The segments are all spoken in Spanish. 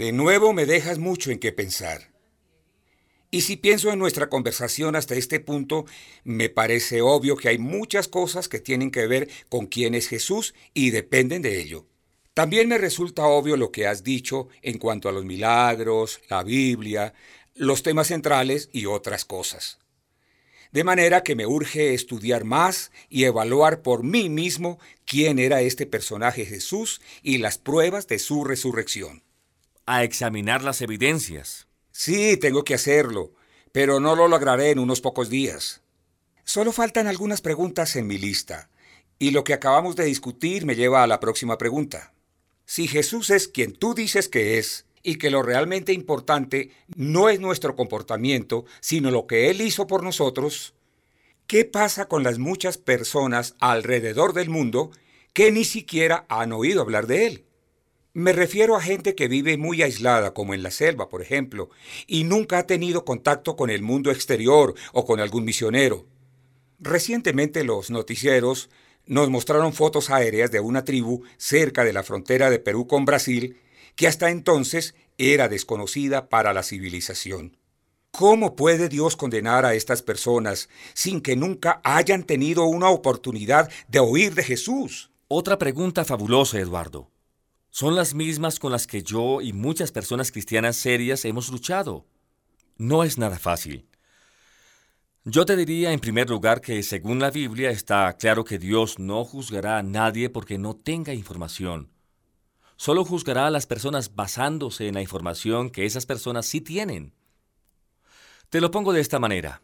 De nuevo me dejas mucho en qué pensar. Y si pienso en nuestra conversación hasta este punto, me parece obvio que hay muchas cosas que tienen que ver con quién es Jesús y dependen de ello. También me resulta obvio lo que has dicho en cuanto a los milagros, la Biblia, los temas centrales y otras cosas. De manera que me urge estudiar más y evaluar por mí mismo quién era este personaje Jesús y las pruebas de su resurrección. A examinar las evidencias. Sí, tengo que hacerlo, pero no lo lograré en unos pocos días. Solo faltan algunas preguntas en mi lista, y lo que acabamos de discutir me lleva a la próxima pregunta. Si Jesús es quien tú dices que es, y que lo realmente importante no es nuestro comportamiento, sino lo que Él hizo por nosotros, ¿qué pasa con las muchas personas alrededor del mundo que ni siquiera han oído hablar de Él? Me refiero a gente que vive muy aislada, como en la selva, por ejemplo, y nunca ha tenido contacto con el mundo exterior o con algún misionero. Recientemente los noticieros nos mostraron fotos aéreas de una tribu cerca de la frontera de Perú con Brasil que hasta entonces era desconocida para la civilización. ¿Cómo puede Dios condenar a estas personas sin que nunca hayan tenido una oportunidad de oír de Jesús? Otra pregunta fabulosa, Eduardo. Son las mismas con las que yo y muchas personas cristianas serias hemos luchado. No es nada fácil. Yo te diría en primer lugar que según la Biblia está claro que Dios no juzgará a nadie porque no tenga información solo juzgará a las personas basándose en la información que esas personas sí tienen. Te lo pongo de esta manera.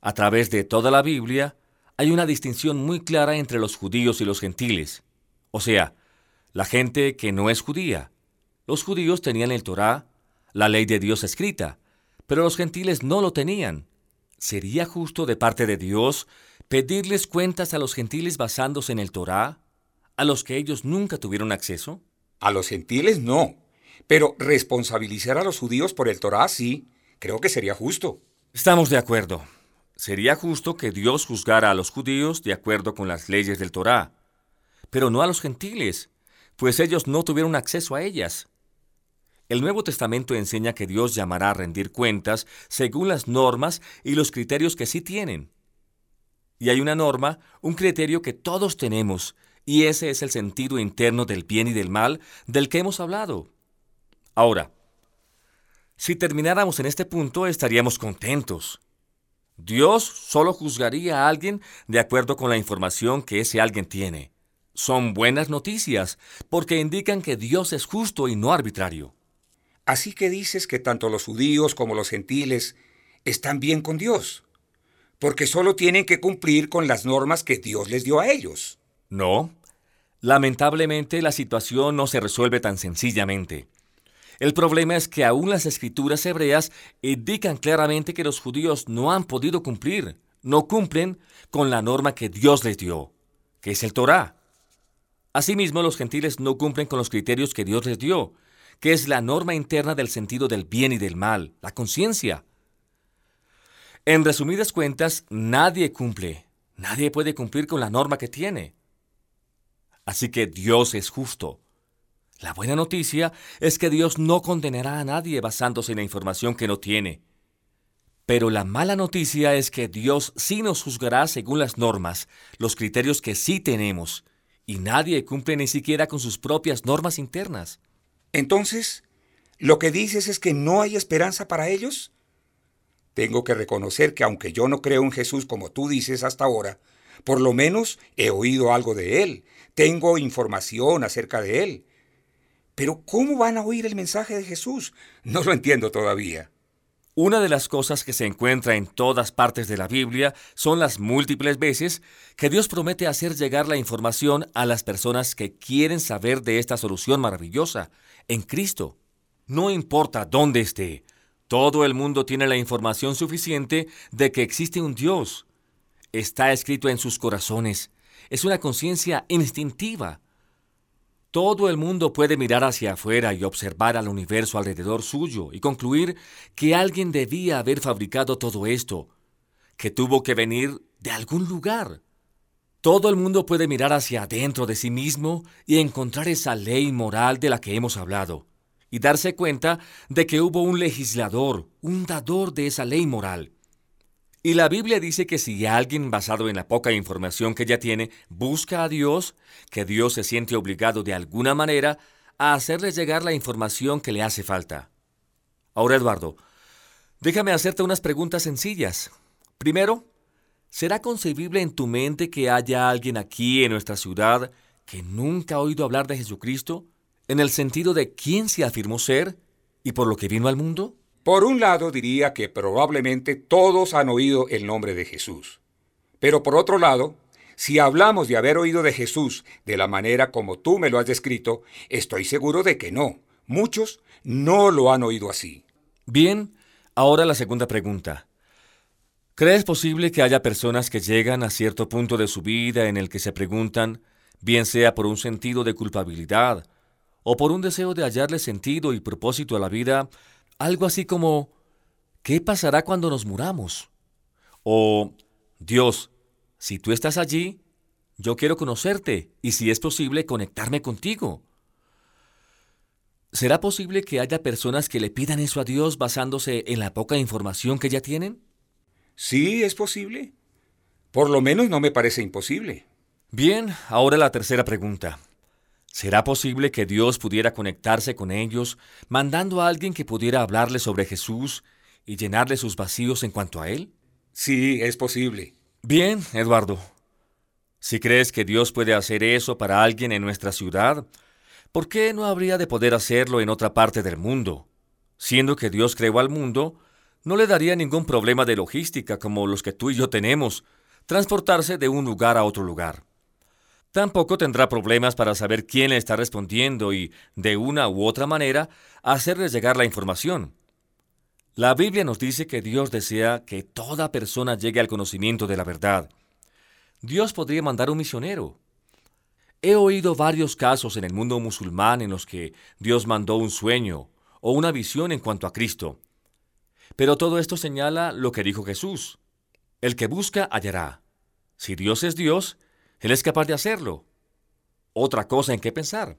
A través de toda la Biblia hay una distinción muy clara entre los judíos y los gentiles. O sea, la gente que no es judía. Los judíos tenían el Torá, la ley de Dios escrita, pero los gentiles no lo tenían. ¿Sería justo de parte de Dios pedirles cuentas a los gentiles basándose en el Torá, a los que ellos nunca tuvieron acceso? A los gentiles no, pero responsabilizar a los judíos por el Torá sí, creo que sería justo. Estamos de acuerdo. Sería justo que Dios juzgara a los judíos de acuerdo con las leyes del Torá, pero no a los gentiles, pues ellos no tuvieron acceso a ellas. El Nuevo Testamento enseña que Dios llamará a rendir cuentas según las normas y los criterios que sí tienen. Y hay una norma, un criterio que todos tenemos, y ese es el sentido interno del bien y del mal del que hemos hablado. Ahora, si termináramos en este punto estaríamos contentos. Dios solo juzgaría a alguien de acuerdo con la información que ese alguien tiene. Son buenas noticias, porque indican que Dios es justo y no arbitrario. Así que dices que tanto los judíos como los gentiles están bien con Dios, porque solo tienen que cumplir con las normas que Dios les dio a ellos. No. Lamentablemente la situación no se resuelve tan sencillamente. El problema es que aún las escrituras hebreas indican claramente que los judíos no han podido cumplir, no cumplen con la norma que Dios les dio, que es el Torah. Asimismo, los gentiles no cumplen con los criterios que Dios les dio, que es la norma interna del sentido del bien y del mal, la conciencia. En resumidas cuentas, nadie cumple, nadie puede cumplir con la norma que tiene. Así que Dios es justo. La buena noticia es que Dios no condenará a nadie basándose en la información que no tiene. Pero la mala noticia es que Dios sí nos juzgará según las normas, los criterios que sí tenemos, y nadie cumple ni siquiera con sus propias normas internas. Entonces, ¿lo que dices es que no hay esperanza para ellos? Tengo que reconocer que aunque yo no creo en Jesús como tú dices hasta ahora, por lo menos he oído algo de él, tengo información acerca de él. Pero ¿cómo van a oír el mensaje de Jesús? No lo entiendo todavía. Una de las cosas que se encuentra en todas partes de la Biblia son las múltiples veces que Dios promete hacer llegar la información a las personas que quieren saber de esta solución maravillosa, en Cristo. No importa dónde esté, todo el mundo tiene la información suficiente de que existe un Dios está escrito en sus corazones. Es una conciencia instintiva. Todo el mundo puede mirar hacia afuera y observar al universo alrededor suyo y concluir que alguien debía haber fabricado todo esto, que tuvo que venir de algún lugar. Todo el mundo puede mirar hacia adentro de sí mismo y encontrar esa ley moral de la que hemos hablado. y darse cuenta de que hubo un legislador, un dador de esa ley moral. Y la Biblia dice que si alguien, basado en la poca información que ya tiene, busca a Dios, que Dios se siente obligado de alguna manera a hacerle llegar la información que le hace falta. Ahora, Eduardo, déjame hacerte unas preguntas sencillas. Primero, ¿será concebible en tu mente que haya alguien aquí en nuestra ciudad que nunca ha oído hablar de Jesucristo? En el sentido de quién se afirmó ser y por lo que vino al mundo? Por un lado diría que probablemente todos han oído el nombre de Jesús. Pero por otro lado, si hablamos de haber oído de Jesús de la manera como tú me lo has descrito, estoy seguro de que no. Muchos no lo han oído así. Bien, ahora la segunda pregunta. ¿Crees posible que haya personas que llegan a cierto punto de su vida en el que se preguntan, bien sea por un sentido de culpabilidad o por un deseo de hallarle sentido y propósito a la vida, algo así como, ¿qué pasará cuando nos muramos? O, Dios, si tú estás allí, yo quiero conocerte y si es posible conectarme contigo. ¿Será posible que haya personas que le pidan eso a Dios basándose en la poca información que ya tienen? Sí, es posible. Por lo menos no me parece imposible. Bien, ahora la tercera pregunta. ¿Será posible que Dios pudiera conectarse con ellos, mandando a alguien que pudiera hablarles sobre Jesús y llenarle sus vacíos en cuanto a Él? Sí, es posible. Bien, Eduardo. Si crees que Dios puede hacer eso para alguien en nuestra ciudad, ¿por qué no habría de poder hacerlo en otra parte del mundo? Siendo que Dios creó al mundo, no le daría ningún problema de logística como los que tú y yo tenemos, transportarse de un lugar a otro lugar. Tampoco tendrá problemas para saber quién le está respondiendo y, de una u otra manera, hacerle llegar la información. La Biblia nos dice que Dios desea que toda persona llegue al conocimiento de la verdad. Dios podría mandar un misionero. He oído varios casos en el mundo musulmán en los que Dios mandó un sueño o una visión en cuanto a Cristo. Pero todo esto señala lo que dijo Jesús. El que busca hallará. Si Dios es Dios, él es capaz de hacerlo. Otra cosa en qué pensar.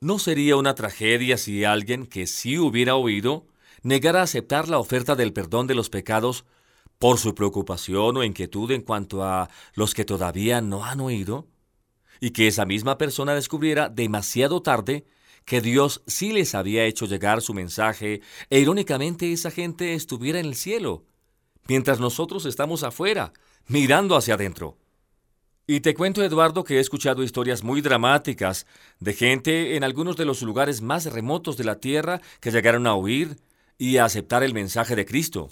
¿No sería una tragedia si alguien que sí hubiera oído negara aceptar la oferta del perdón de los pecados por su preocupación o inquietud en cuanto a los que todavía no han oído? Y que esa misma persona descubriera demasiado tarde que Dios sí les había hecho llegar su mensaje e irónicamente esa gente estuviera en el cielo, mientras nosotros estamos afuera, mirando hacia adentro. Y te cuento, Eduardo, que he escuchado historias muy dramáticas de gente en algunos de los lugares más remotos de la tierra que llegaron a oír y a aceptar el mensaje de Cristo.